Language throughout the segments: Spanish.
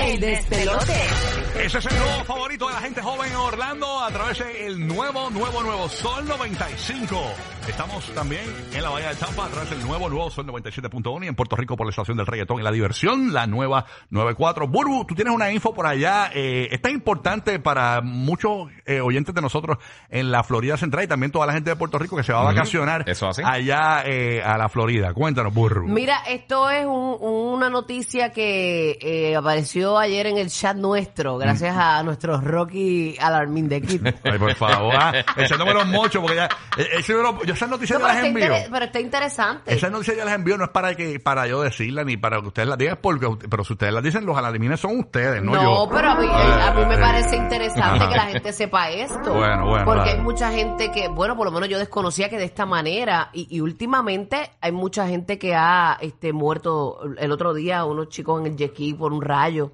El despelote. Ese es el nuevo favorito de la gente joven en Orlando a través del nuevo, nuevo, nuevo Sol 95. Estamos también en la Bahía de Tampa a través del nuevo, nuevo Sol 97.1 y en Puerto Rico por la estación del reggaetón y la diversión, la nueva 94. Burbu, tú tienes una info por allá. Eh, esta es importante para muchos eh, oyentes de nosotros en la Florida Central y también toda la gente de Puerto Rico que se va a vacacionar Eso así. allá eh, a la Florida. Cuéntanos, Burbu. Mira, esto es un- una noticia que eh, ayer en el chat nuestro, gracias a nuestro Rocky Alarmín de equipo. Ay, por favor. Ah, echándome los mochos porque ya, eh, ese número- yo esas noticias No, pero, las está envío. inter- pero está interesante. Esas noticias yo las envío no es para que para yo decirlas ni para que ustedes las digan, porque, pero si ustedes las dicen, los aladimines son ustedes, no, No, yo. pero a mí, a mí me Eh, parece interesante ajá. que la gente sepa esto. Bueno, bueno, Porque dale. hay mucha gente que, bueno, por lo menos yo desconocía que de esta manera, y, y últimamente hay mucha gente que ha este, muerto el otro día, unos chicos en el jet ski por un rayo,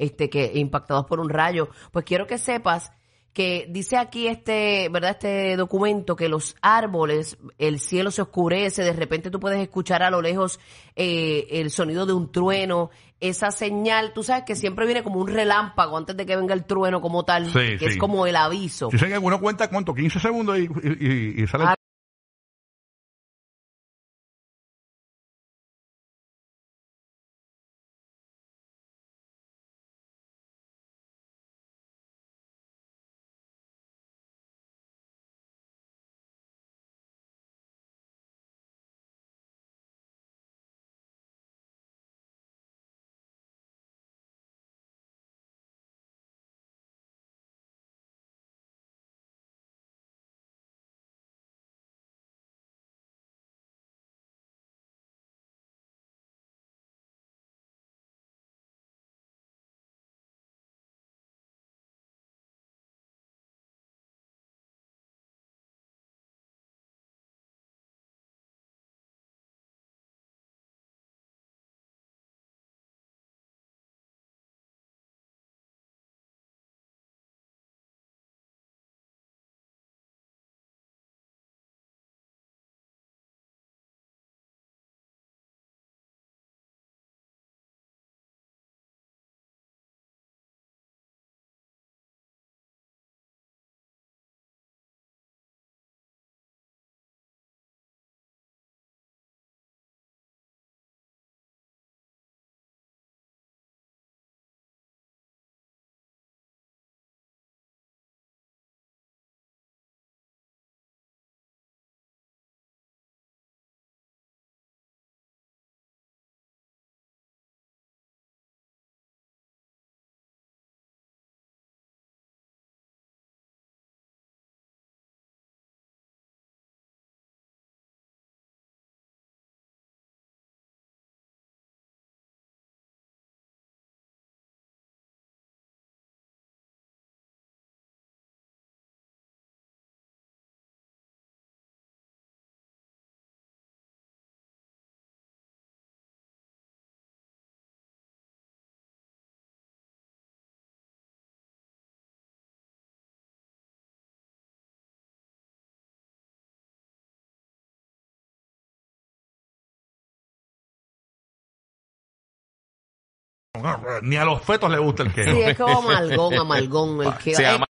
este, que impactados por un rayo. Pues quiero que sepas que dice aquí este, ¿verdad? Este documento que los árboles, el cielo se oscurece, de repente tú puedes escuchar a lo lejos eh, el sonido de un trueno, esa señal, tú sabes que siempre viene como un relámpago antes de que venga el trueno como tal, Sí, que sí. es como el aviso. Que uno cuenta cuánto, 15 segundos y, y, y- y sale. Ah, Ni a los fetos les gusta el queso. Sí, es como amalgón, amalgón. El que, Se eh, llama